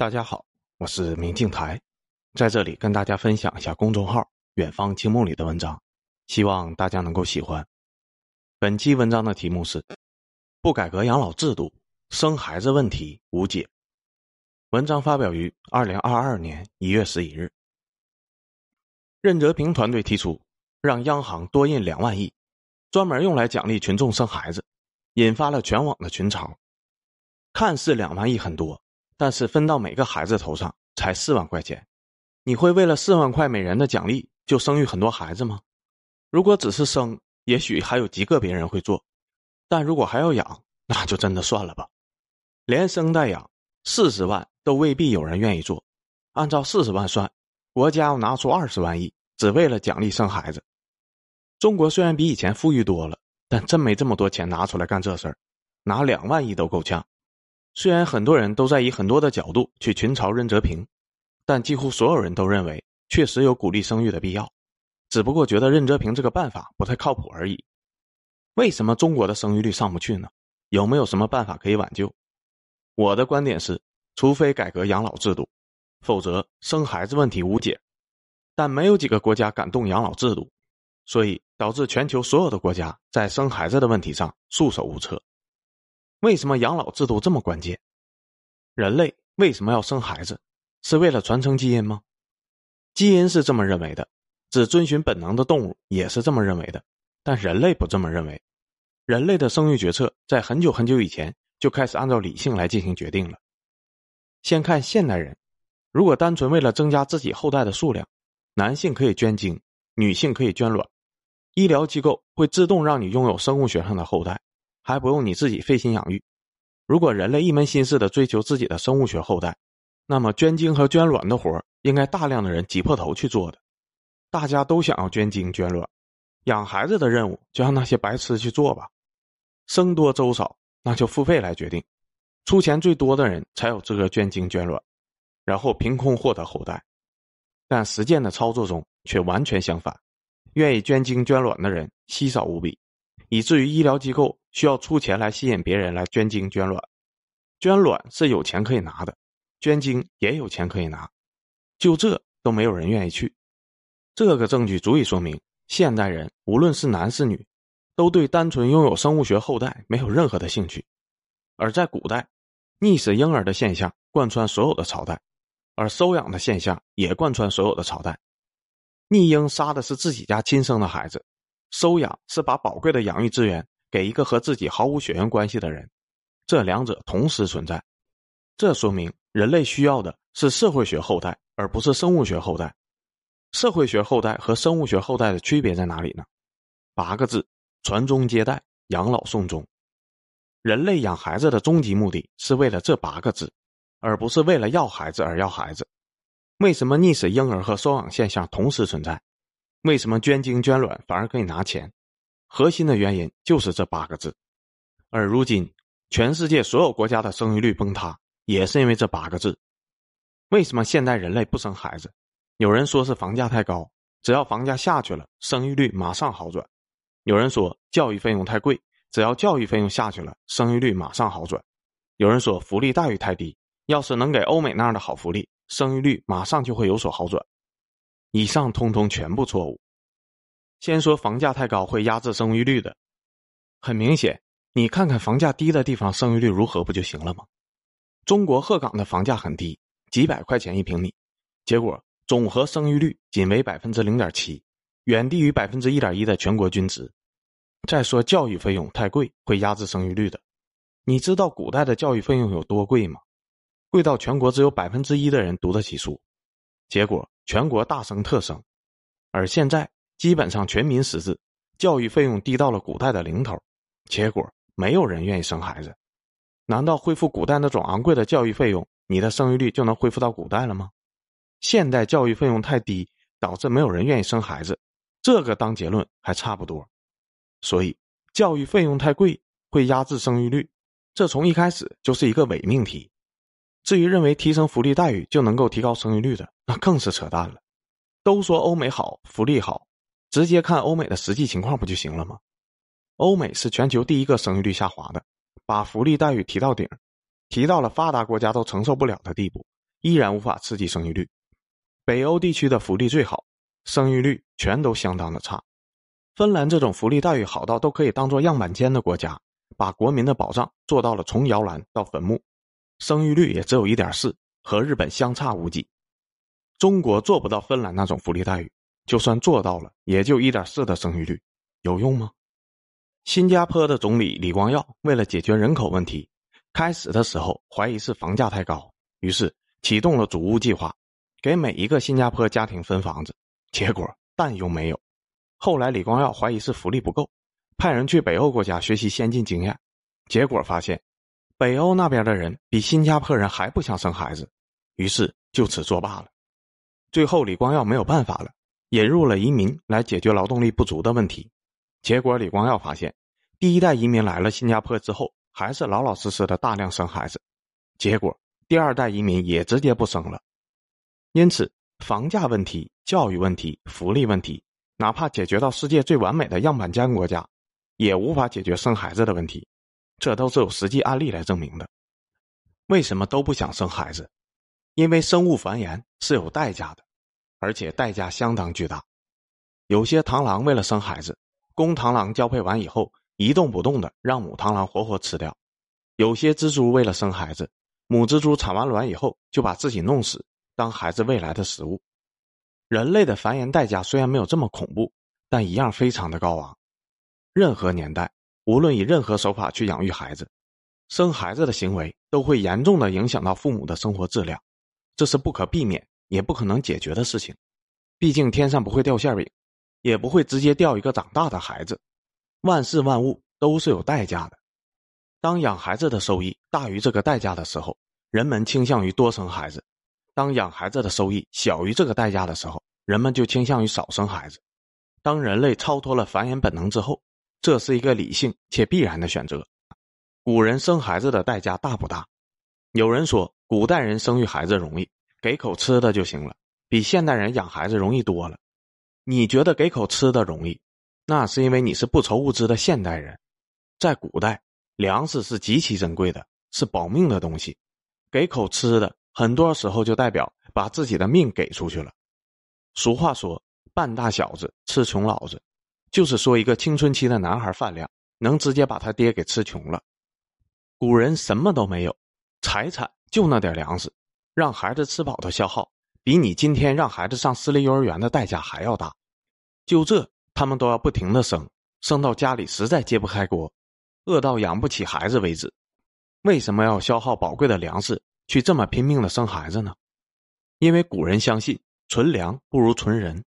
大家好，我是明镜台，在这里跟大家分享一下公众号“远方清梦”里的文章，希望大家能够喜欢。本期文章的题目是“不改革养老制度，生孩子问题无解”。文章发表于二零二二年一月十一日。任泽平团队提出让央行多印两万亿，专门用来奖励群众生孩子，引发了全网的群嘲。看似两万亿很多。但是分到每个孩子头上才四万块钱，你会为了四万块每人的奖励就生育很多孩子吗？如果只是生，也许还有极个别人会做，但如果还要养，那就真的算了吧。连生带养，四十万都未必有人愿意做。按照四十万算，国家要拿出二十万亿，只为了奖励生孩子。中国虽然比以前富裕多了，但真没这么多钱拿出来干这事儿，拿两万亿都够呛。虽然很多人都在以很多的角度去群嘲任泽平，但几乎所有人都认为确实有鼓励生育的必要，只不过觉得任泽平这个办法不太靠谱而已。为什么中国的生育率上不去呢？有没有什么办法可以挽救？我的观点是，除非改革养老制度，否则生孩子问题无解。但没有几个国家敢动养老制度，所以导致全球所有的国家在生孩子的问题上束手无策。为什么养老制度这么关键？人类为什么要生孩子？是为了传承基因吗？基因是这么认为的，只遵循本能的动物也是这么认为的，但人类不这么认为。人类的生育决策在很久很久以前就开始按照理性来进行决定了。先看现代人，如果单纯为了增加自己后代的数量，男性可以捐精，女性可以捐卵，医疗机构会自动让你拥有生物学上的后代。还不用你自己费心养育。如果人类一门心思的追求自己的生物学后代，那么捐精和捐卵的活应该大量的人挤破头去做的。大家都想要捐精捐卵，养孩子的任务就让那些白痴去做吧。生多粥少，那就付费来决定，出钱最多的人才有资格捐精捐卵，然后凭空获得后代。但实践的操作中却完全相反，愿意捐精捐卵的人稀少无比。以至于医疗机构需要出钱来吸引别人来捐精捐卵，捐卵是有钱可以拿的，捐精也有钱可以拿，就这都没有人愿意去。这个证据足以说明，现代人无论是男是女，都对单纯拥有生物学后代没有任何的兴趣。而在古代，溺死婴儿的现象贯穿所有的朝代，而收养的现象也贯穿所有的朝代。溺婴杀的是自己家亲生的孩子。收养是把宝贵的养育资源给一个和自己毫无血缘关系的人，这两者同时存在，这说明人类需要的是社会学后代，而不是生物学后代。社会学后代和生物学后代的区别在哪里呢？八个字：传宗接代、养老送终。人类养孩子的终极目的是为了这八个字，而不是为了要孩子而要孩子。为什么溺死婴儿和收养现象同时存在？为什么捐精捐卵反而可以拿钱？核心的原因就是这八个字。而如今，全世界所有国家的生育率崩塌，也是因为这八个字。为什么现代人类不生孩子？有人说是房价太高，只要房价下去了，生育率马上好转；有人说教育费用太贵，只要教育费用下去了，生育率马上好转；有人说福利待遇太低，要是能给欧美那样的好福利，生育率马上就会有所好转。以上通通全部错误。先说房价太高会压制生育率的，很明显，你看看房价低的地方生育率如何不就行了吗？中国鹤岗的房价很低，几百块钱一平米，结果总和生育率仅为百分之零点七，远低于百分之一点一的全国均值。再说教育费用太贵会压制生育率的，你知道古代的教育费用有多贵吗？贵到全国只有百分之一的人读得起书，结果。全国大生特生，而现在基本上全民识字，教育费用低到了古代的零头，结果没有人愿意生孩子。难道恢复古代那种昂贵的教育费用，你的生育率就能恢复到古代了吗？现代教育费用太低，导致没有人愿意生孩子，这个当结论还差不多。所以教育费用太贵会压制生育率，这从一开始就是一个伪命题。至于认为提升福利待遇就能够提高生育率的，那更是扯淡了。都说欧美好，福利好，直接看欧美的实际情况不就行了吗？欧美是全球第一个生育率下滑的，把福利待遇提到顶，提到了发达国家都承受不了的地步，依然无法刺激生育率。北欧地区的福利最好，生育率全都相当的差。芬兰这种福利待遇好到都可以当做样板间的国家，把国民的保障做到了从摇篮到坟墓，生育率也只有一点四，和日本相差无几。中国做不到芬兰那种福利待遇，就算做到了，也就一点四的生育率，有用吗？新加坡的总理李光耀为了解决人口问题，开始的时候怀疑是房价太高，于是启动了组屋计划，给每一个新加坡家庭分房子，结果但又没有。后来李光耀怀疑是福利不够，派人去北欧国家学习先进经验，结果发现北欧那边的人比新加坡人还不想生孩子，于是就此作罢了。最后，李光耀没有办法了，引入了移民来解决劳动力不足的问题。结果，李光耀发现，第一代移民来了新加坡之后，还是老老实实的大量生孩子。结果，第二代移民也直接不生了。因此，房价问题、教育问题、福利问题，哪怕解决到世界最完美的样板间国家，也无法解决生孩子的问题。这都是有实际案例来证明的。为什么都不想生孩子？因为生物繁衍是有代价的，而且代价相当巨大。有些螳螂为了生孩子，公螳螂交配完以后一动不动的让母螳螂活活吃掉；有些蜘蛛为了生孩子，母蜘蛛产完卵以后就把自己弄死，当孩子未来的食物。人类的繁衍代价虽然没有这么恐怖，但一样非常的高昂。任何年代，无论以任何手法去养育孩子，生孩子的行为都会严重的影响到父母的生活质量。这是不可避免也不可能解决的事情，毕竟天上不会掉馅饼，也不会直接掉一个长大的孩子。万事万物都是有代价的。当养孩子的收益大于这个代价的时候，人们倾向于多生孩子；当养孩子的收益小于这个代价的时候，人们就倾向于少生孩子。当人类超脱了繁衍本能之后，这是一个理性且必然的选择。古人生孩子的代价大不大？有人说。古代人生育孩子容易，给口吃的就行了，比现代人养孩子容易多了。你觉得给口吃的容易，那是因为你是不愁物资的现代人。在古代，粮食是极其珍贵的，是保命的东西。给口吃的，很多时候就代表把自己的命给出去了。俗话说：“半大小子吃穷老子”，就是说一个青春期的男孩饭量能直接把他爹给吃穷了。古人什么都没有，财产。就那点粮食，让孩子吃饱的消耗，比你今天让孩子上私立幼儿园的代价还要大。就这，他们都要不停的生，生到家里实在揭不开锅，饿到养不起孩子为止。为什么要消耗宝贵的粮食去这么拼命的生孩子呢？因为古人相信，存粮不如存人，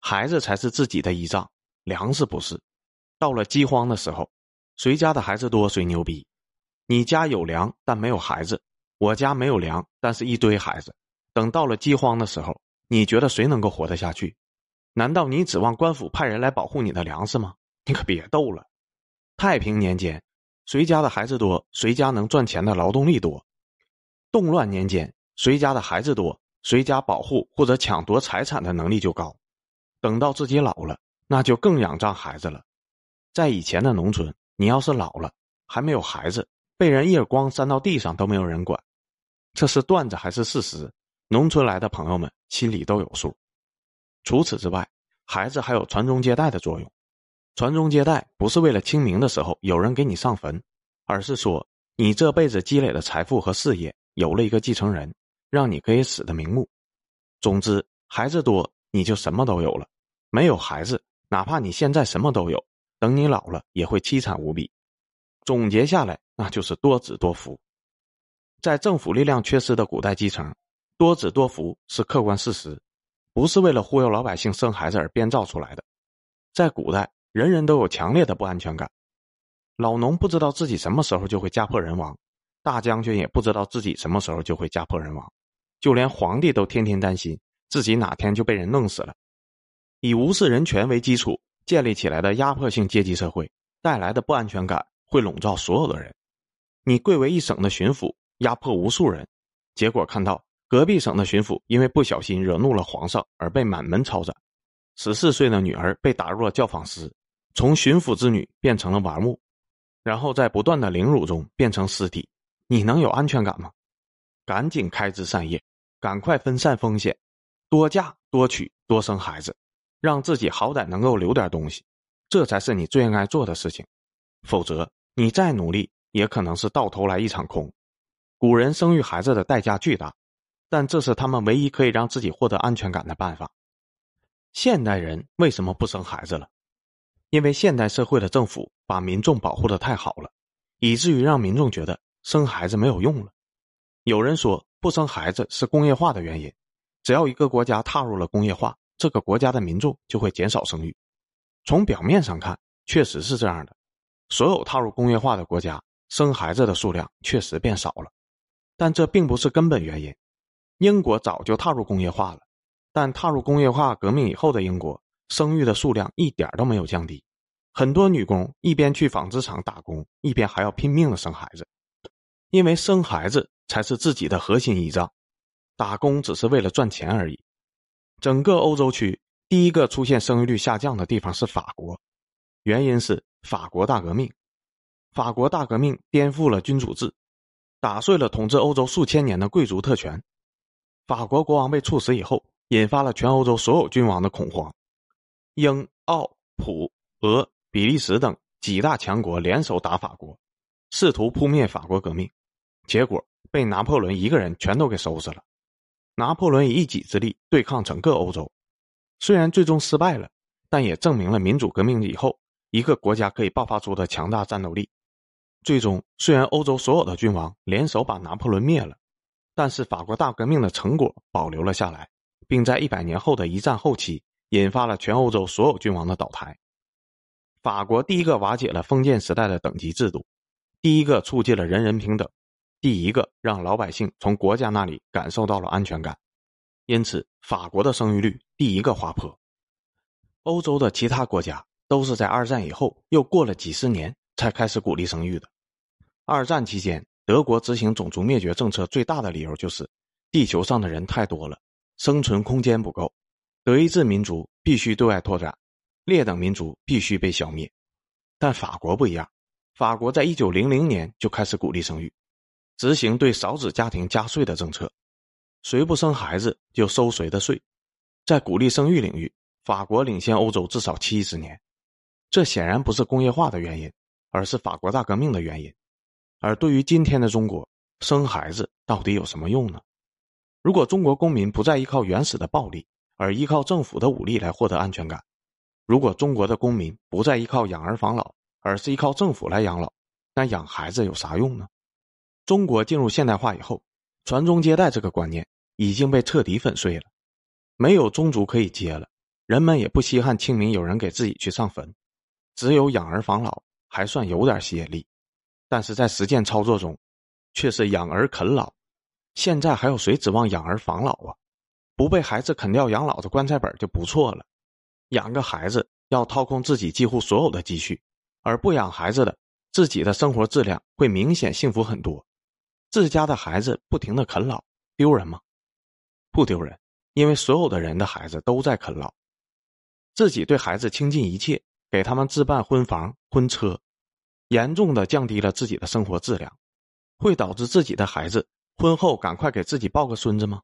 孩子才是自己的依仗，粮食不是。到了饥荒的时候，谁家的孩子多谁牛逼。你家有粮但没有孩子。我家没有粮，但是一堆孩子。等到了饥荒的时候，你觉得谁能够活得下去？难道你指望官府派人来保护你的粮食吗？你可别逗了。太平年间，谁家的孩子多，谁家能赚钱的劳动力多；动乱年间，谁家的孩子多，谁家保护或者抢夺财产的能力就高。等到自己老了，那就更仰仗孩子了。在以前的农村，你要是老了还没有孩子。被人一耳光扇到地上都没有人管，这是段子还是事实？农村来的朋友们心里都有数。除此之外，孩子还有传宗接代的作用。传宗接代不是为了清明的时候有人给你上坟，而是说你这辈子积累的财富和事业有了一个继承人，让你可以死的瞑目。总之，孩子多你就什么都有了；没有孩子，哪怕你现在什么都有，等你老了也会凄惨无比。总结下来。那就是多子多福，在政府力量缺失的古代基层，多子多福是客观事实，不是为了忽悠老百姓生孩子而编造出来的。在古代，人人都有强烈的不安全感，老农不知道自己什么时候就会家破人亡，大将军也不知道自己什么时候就会家破人亡，就连皇帝都天天担心自己哪天就被人弄死了。以无视人权为基础建立起来的压迫性阶级社会带来的不安全感，会笼罩所有的人。你贵为一省的巡抚，压迫无数人，结果看到隔壁省的巡抚因为不小心惹怒了皇上而被满门抄斩，十四岁的女儿被打入了教坊司，从巡抚之女变成了玩物，然后在不断的凌辱中变成尸体，你能有安全感吗？赶紧开枝散叶，赶快分散风险，多嫁多娶多生孩子，让自己好歹能够留点东西，这才是你最应该做的事情。否则，你再努力也可能是到头来一场空。古人生育孩子的代价巨大，但这是他们唯一可以让自己获得安全感的办法。现代人为什么不生孩子了？因为现代社会的政府把民众保护的太好了，以至于让民众觉得生孩子没有用了。有人说不生孩子是工业化的原因，只要一个国家踏入了工业化，这个国家的民众就会减少生育。从表面上看，确实是这样的。所有踏入工业化的国家，生孩子的数量确实变少了，但这并不是根本原因。英国早就踏入工业化了，但踏入工业化革命以后的英国。生育的数量一点都没有降低，很多女工一边去纺织厂打工，一边还要拼命的生孩子，因为生孩子才是自己的核心依仗，打工只是为了赚钱而已。整个欧洲区第一个出现生育率下降的地方是法国，原因是法国大革命。法国大革命颠覆了君主制，打碎了统治欧洲数千年的贵族特权。法国国王被处死以后，引发了全欧洲所有君王的恐慌。英、奥、普、俄、比利时等几大强国联手打法国，试图扑灭法国革命，结果被拿破仑一个人全都给收拾了。拿破仑以一己之力对抗整个欧洲，虽然最终失败了，但也证明了民主革命以后一个国家可以爆发出的强大战斗力。最终，虽然欧洲所有的君王联手把拿破仑灭了，但是法国大革命的成果保留了下来，并在一百年后的一战后期。引发了全欧洲所有君王的倒台。法国第一个瓦解了封建时代的等级制度，第一个促进了人人平等，第一个让老百姓从国家那里感受到了安全感。因此，法国的生育率第一个滑坡。欧洲的其他国家都是在二战以后又过了几十年才开始鼓励生育的。二战期间，德国执行种族灭绝政策最大的理由就是地球上的人太多了，生存空间不够。德意志民族必须对外拓展，劣等民族必须被消灭。但法国不一样，法国在一九零零年就开始鼓励生育，执行对少子家庭加税的政策，谁不生孩子就收谁的税。在鼓励生育领域，法国领先欧洲至少七十年。这显然不是工业化的原因，而是法国大革命的原因。而对于今天的中国，生孩子到底有什么用呢？如果中国公民不再依靠原始的暴力，而依靠政府的武力来获得安全感。如果中国的公民不再依靠养儿防老，而是依靠政府来养老，那养孩子有啥用呢？中国进入现代化以后，传宗接代这个观念已经被彻底粉碎了，没有宗族可以接了，人们也不稀罕清明有人给自己去上坟，只有养儿防老还算有点吸引力，但是在实践操作中，却是养儿啃老。现在还有谁指望养儿防老啊？不被孩子啃掉养老的棺材本就不错了，养个孩子要掏空自己几乎所有的积蓄，而不养孩子的自己的生活质量会明显幸福很多。自家的孩子不停的啃老，丢人吗？不丢人，因为所有的人的孩子都在啃老。自己对孩子倾尽一切，给他们置办婚房婚车，严重的降低了自己的生活质量，会导致自己的孩子婚后赶快给自己抱个孙子吗？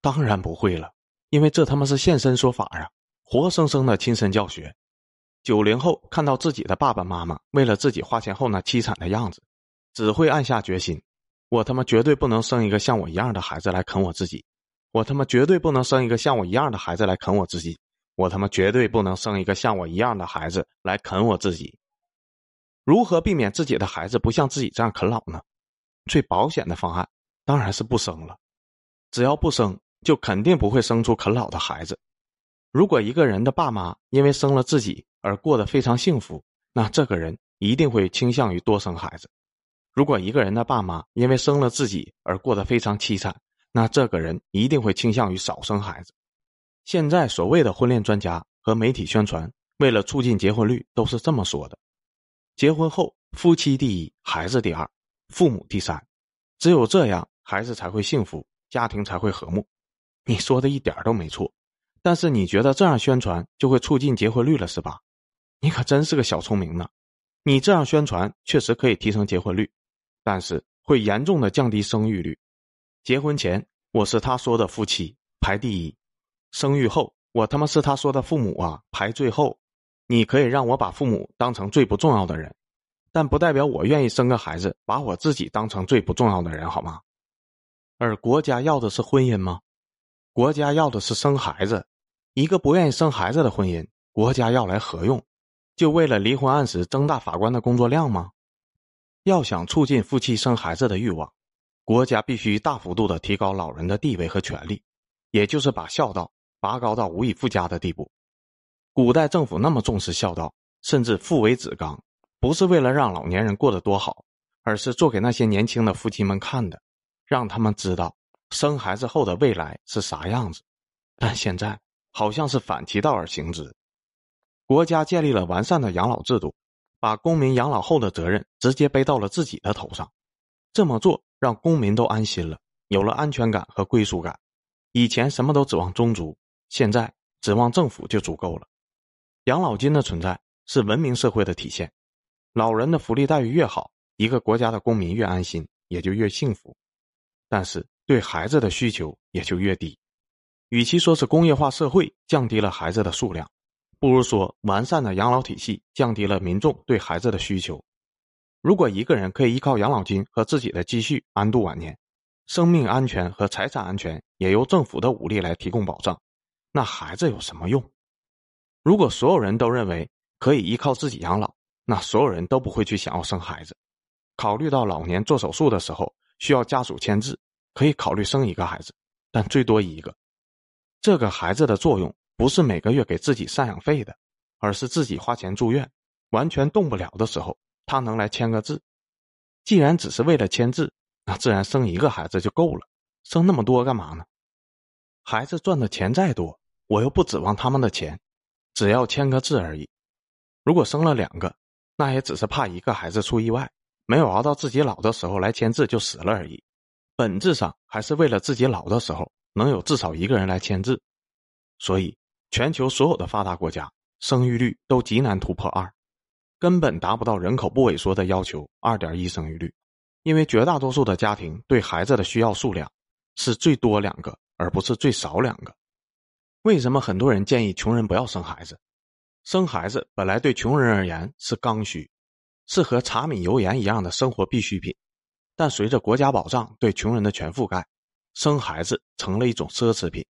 当然不会了，因为这他妈是现身说法呀，活生生的亲身教学。九零后看到自己的爸爸妈妈为了自己花钱后那凄惨的样子，只会暗下决心：我他妈绝对不能生一个像我一样的孩子来啃我自己，我他妈绝对不能生一个像我一样的孩子来啃我自己，我他妈绝对不能生一个像我一样的孩子来啃我自己。如何避免自己的孩子不像自己这样啃老呢？最保险的方案当然是不生了，只要不生。就肯定不会生出啃老的孩子。如果一个人的爸妈因为生了自己而过得非常幸福，那这个人一定会倾向于多生孩子；如果一个人的爸妈因为生了自己而过得非常凄惨，那这个人一定会倾向于少生孩子。现在所谓的婚恋专家和媒体宣传，为了促进结婚率，都是这么说的：结婚后，夫妻第一，孩子第二，父母第三，只有这样，孩子才会幸福，家庭才会和睦。你说的一点都没错，但是你觉得这样宣传就会促进结婚率了是吧？你可真是个小聪明呢！你这样宣传确实可以提升结婚率，但是会严重的降低生育率。结婚前我是他说的夫妻排第一，生育后我他妈是他说的父母啊排最后。你可以让我把父母当成最不重要的人，但不代表我愿意生个孩子把我自己当成最不重要的人，好吗？而国家要的是婚姻吗？国家要的是生孩子。一个不愿意生孩子的婚姻，国家要来何用？就为了离婚案时增大法官的工作量吗？要想促进夫妻生孩子的欲望，国家必须大幅度的提高老人的地位和权利，也就是把孝道拔高到无以复加的地步。古代政府那么重视孝道，甚至父为子纲，不是为了让老年人过得多好，而是做给那些年轻的夫妻们看的。让他们知道生孩子后的未来是啥样子，但现在好像是反其道而行之。国家建立了完善的养老制度，把公民养老后的责任直接背到了自己的头上。这么做让公民都安心了，有了安全感和归属感。以前什么都指望宗族，现在指望政府就足够了。养老金的存在是文明社会的体现，老人的福利待遇越好，一个国家的公民越安心，也就越幸福。但是对孩子的需求也就越低，与其说是工业化社会降低了孩子的数量，不如说完善的养老体系降低了民众对孩子的需求。如果一个人可以依靠养老金和自己的积蓄安度晚年，生命安全和财产安全也由政府的武力来提供保障，那孩子有什么用？如果所有人都认为可以依靠自己养老，那所有人都不会去想要生孩子。考虑到老年做手术的时候需要家属签字。可以考虑生一个孩子，但最多一个。这个孩子的作用不是每个月给自己赡养费的，而是自己花钱住院，完全动不了的时候，他能来签个字。既然只是为了签字，那自然生一个孩子就够了。生那么多干嘛呢？孩子赚的钱再多，我又不指望他们的钱，只要签个字而已。如果生了两个，那也只是怕一个孩子出意外，没有熬到自己老的时候来签字就死了而已。本质上还是为了自己老的时候能有至少一个人来签字，所以全球所有的发达国家生育率都极难突破二，根本达不到人口不萎缩的要求二点一生育率，因为绝大多数的家庭对孩子的需要数量是最多两个，而不是最少两个。为什么很多人建议穷人不要生孩子？生孩子本来对穷人而言是刚需，是和茶米油盐一样的生活必需品。但随着国家保障对穷人的全覆盖，生孩子成了一种奢侈品，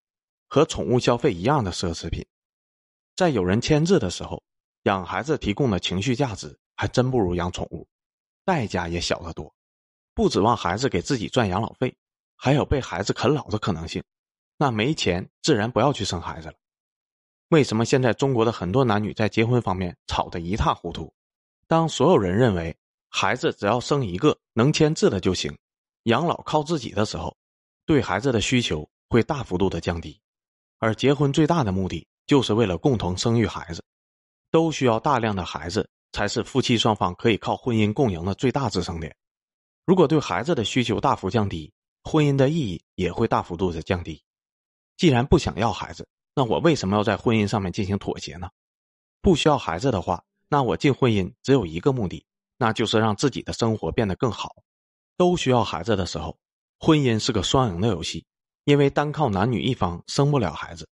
和宠物消费一样的奢侈品。在有人签字的时候，养孩子提供的情绪价值还真不如养宠物，代价也小得多。不指望孩子给自己赚养老费，还有被孩子啃老的可能性，那没钱自然不要去生孩子了。为什么现在中国的很多男女在结婚方面吵得一塌糊涂？当所有人认为。孩子只要生一个能签字的就行，养老靠自己的时候，对孩子的需求会大幅度的降低。而结婚最大的目的就是为了共同生育孩子，都需要大量的孩子，才是夫妻双方可以靠婚姻共赢的最大支撑点。如果对孩子的需求大幅降低，婚姻的意义也会大幅度的降低。既然不想要孩子，那我为什么要在婚姻上面进行妥协呢？不需要孩子的话，那我进婚姻只有一个目的。那就是让自己的生活变得更好。都需要孩子的时候，婚姻是个双赢的游戏，因为单靠男女一方生不了孩子。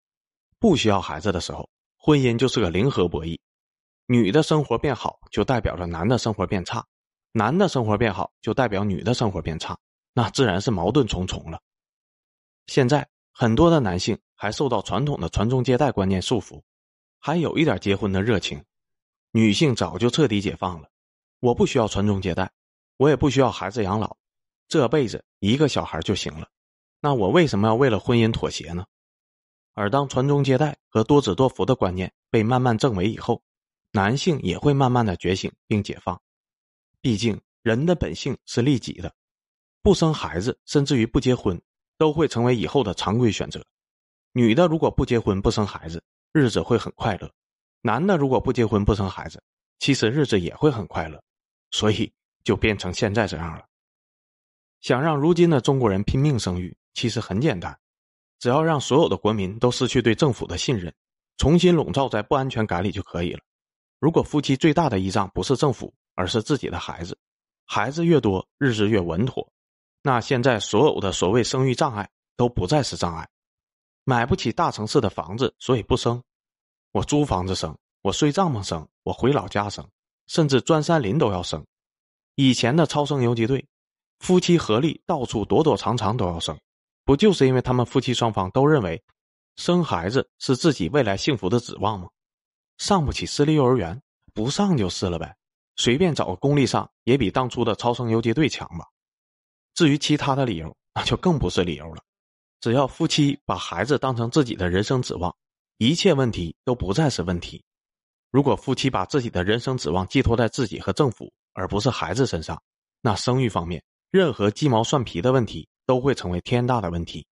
不需要孩子的时候，婚姻就是个零和博弈。女的生活变好，就代表着男的生活变差；男的生活变好，就代表女的生活变差。那自然是矛盾重重了。现在很多的男性还受到传统的传宗接代观念束缚，还有一点结婚的热情。女性早就彻底解放了。我不需要传宗接代，我也不需要孩子养老，这辈子一个小孩就行了。那我为什么要为了婚姻妥协呢？而当传宗接代和多子多福的观念被慢慢证伪以后，男性也会慢慢的觉醒并解放。毕竟人的本性是利己的，不生孩子甚至于不结婚，都会成为以后的常规选择。女的如果不结婚不生孩子，日子会很快乐；男的如果不结婚不生孩子，其实日子也会很快乐。所以就变成现在这样了。想让如今的中国人拼命生育，其实很简单，只要让所有的国民都失去对政府的信任，重新笼罩在不安全感里就可以了。如果夫妻最大的依仗不是政府，而是自己的孩子，孩子越多，日子越稳妥，那现在所有的所谓生育障碍都不再是障碍。买不起大城市的房子，所以不生。我租房子生，我睡帐篷生，我回老家生，甚至钻山林都要生。以前的超生游击队，夫妻合力到处躲躲藏藏都要生，不就是因为他们夫妻双方都认为，生孩子是自己未来幸福的指望吗？上不起私立幼儿园，不上就是了呗，随便找个公立上也比当初的超生游击队强吧。至于其他的理由，那就更不是理由了。只要夫妻把孩子当成自己的人生指望，一切问题都不再是问题。如果夫妻把自己的人生指望寄托在自己和政府，而不是孩子身上，那生育方面任何鸡毛蒜皮的问题都会成为天大的问题。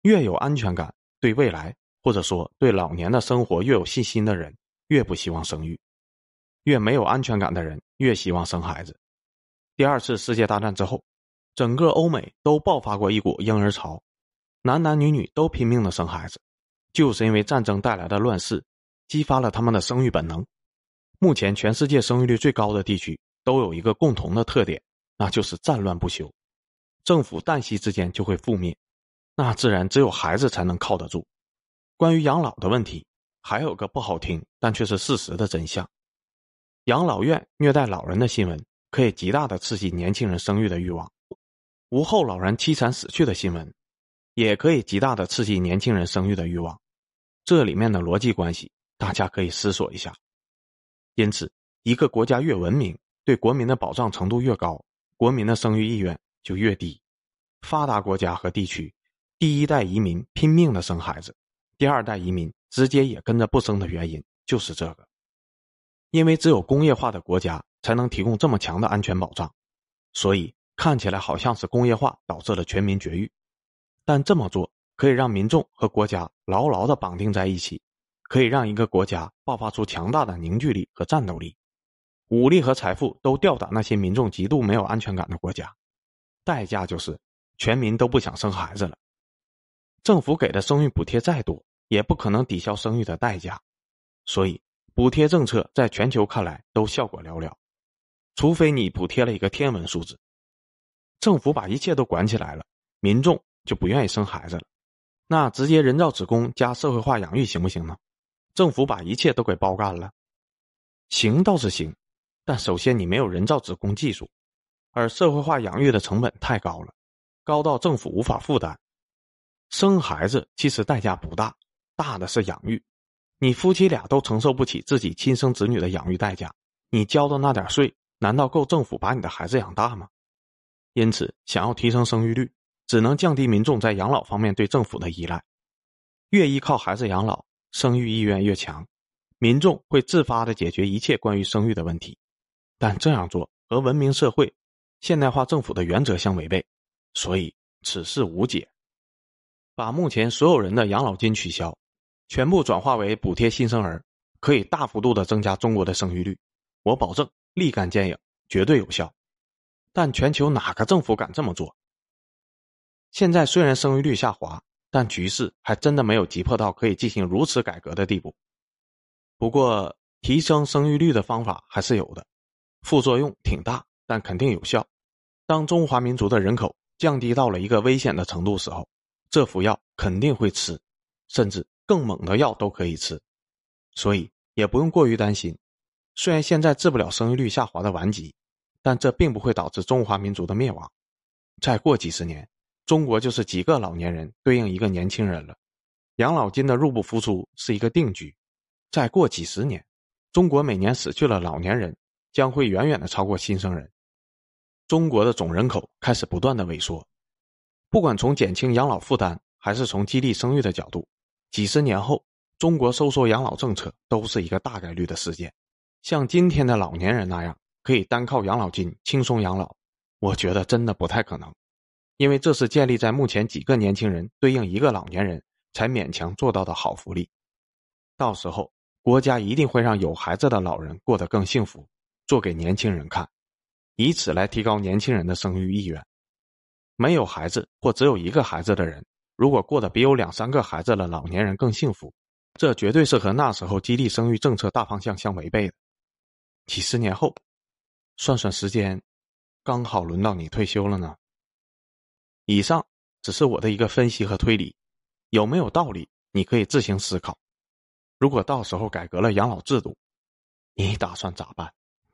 越有安全感，对未来或者说对老年的生活越有信心的人，越不希望生育；越没有安全感的人，越希望生孩子。第二次世界大战之后，整个欧美都爆发过一股婴儿潮，男男女女都拼命的生孩子，就是因为战争带来的乱世，激发了他们的生育本能。目前全世界生育率最高的地区。都有一个共同的特点，那就是战乱不休，政府旦夕之间就会覆灭，那自然只有孩子才能靠得住。关于养老的问题，还有个不好听但却是事实的真相：养老院虐待老人的新闻可以极大的刺激年轻人生育的欲望，无后老人凄惨死去的新闻，也可以极大的刺激年轻人生育的欲望。这里面的逻辑关系，大家可以思索一下。因此，一个国家越文明。对国民的保障程度越高，国民的生育意愿就越低。发达国家和地区，第一代移民拼命的生孩子，第二代移民直接也跟着不生的原因就是这个。因为只有工业化的国家才能提供这么强的安全保障，所以看起来好像是工业化导致了全民绝育。但这么做可以让民众和国家牢牢的绑定在一起，可以让一个国家爆发出强大的凝聚力和战斗力。武力和财富都吊打那些民众极度没有安全感的国家，代价就是全民都不想生孩子了。政府给的生育补贴再多，也不可能抵消生育的代价，所以补贴政策在全球看来都效果寥寥。除非你补贴了一个天文数字，政府把一切都管起来了，民众就不愿意生孩子了。那直接人造子宫加社会化养育行不行呢？政府把一切都给包干了，行倒是行。但首先，你没有人造子宫技术，而社会化养育的成本太高了，高到政府无法负担。生孩子其实代价不大，大的是养育。你夫妻俩都承受不起自己亲生子女的养育代价，你交的那点税，难道够政府把你的孩子养大吗？因此，想要提升生育率，只能降低民众在养老方面对政府的依赖。越依靠孩子养老，生育意愿越强，民众会自发的解决一切关于生育的问题。但这样做和文明社会、现代化政府的原则相违背，所以此事无解。把目前所有人的养老金取消，全部转化为补贴新生儿，可以大幅度的增加中国的生育率。我保证立竿见影，绝对有效。但全球哪个政府敢这么做？现在虽然生育率下滑，但局势还真的没有急迫到可以进行如此改革的地步。不过，提升生育率的方法还是有的。副作用挺大，但肯定有效。当中华民族的人口降低到了一个危险的程度时候，这副药肯定会吃，甚至更猛的药都可以吃，所以也不用过于担心。虽然现在治不了生育率下滑的顽疾，但这并不会导致中华民族的灭亡。再过几十年，中国就是几个老年人对应一个年轻人了，养老金的入不敷出是一个定局。再过几十年，中国每年死去了老年人。将会远远的超过新生人，中国的总人口开始不断的萎缩。不管从减轻养老负担，还是从激励生育的角度，几十年后，中国收缩养老政策都是一个大概率的事件。像今天的老年人那样，可以单靠养老金轻松养老，我觉得真的不太可能，因为这是建立在目前几个年轻人对应一个老年人才勉强做到的好福利。到时候，国家一定会让有孩子的老人过得更幸福。做给年轻人看，以此来提高年轻人的生育意愿。没有孩子或只有一个孩子的人，如果过得比有两三个孩子的老年人更幸福，这绝对是和那时候激励生育政策大方向相违背的。几十年后，算算时间，刚好轮到你退休了呢。以上只是我的一个分析和推理，有没有道理，你可以自行思考。如果到时候改革了养老制度，你打算咋办？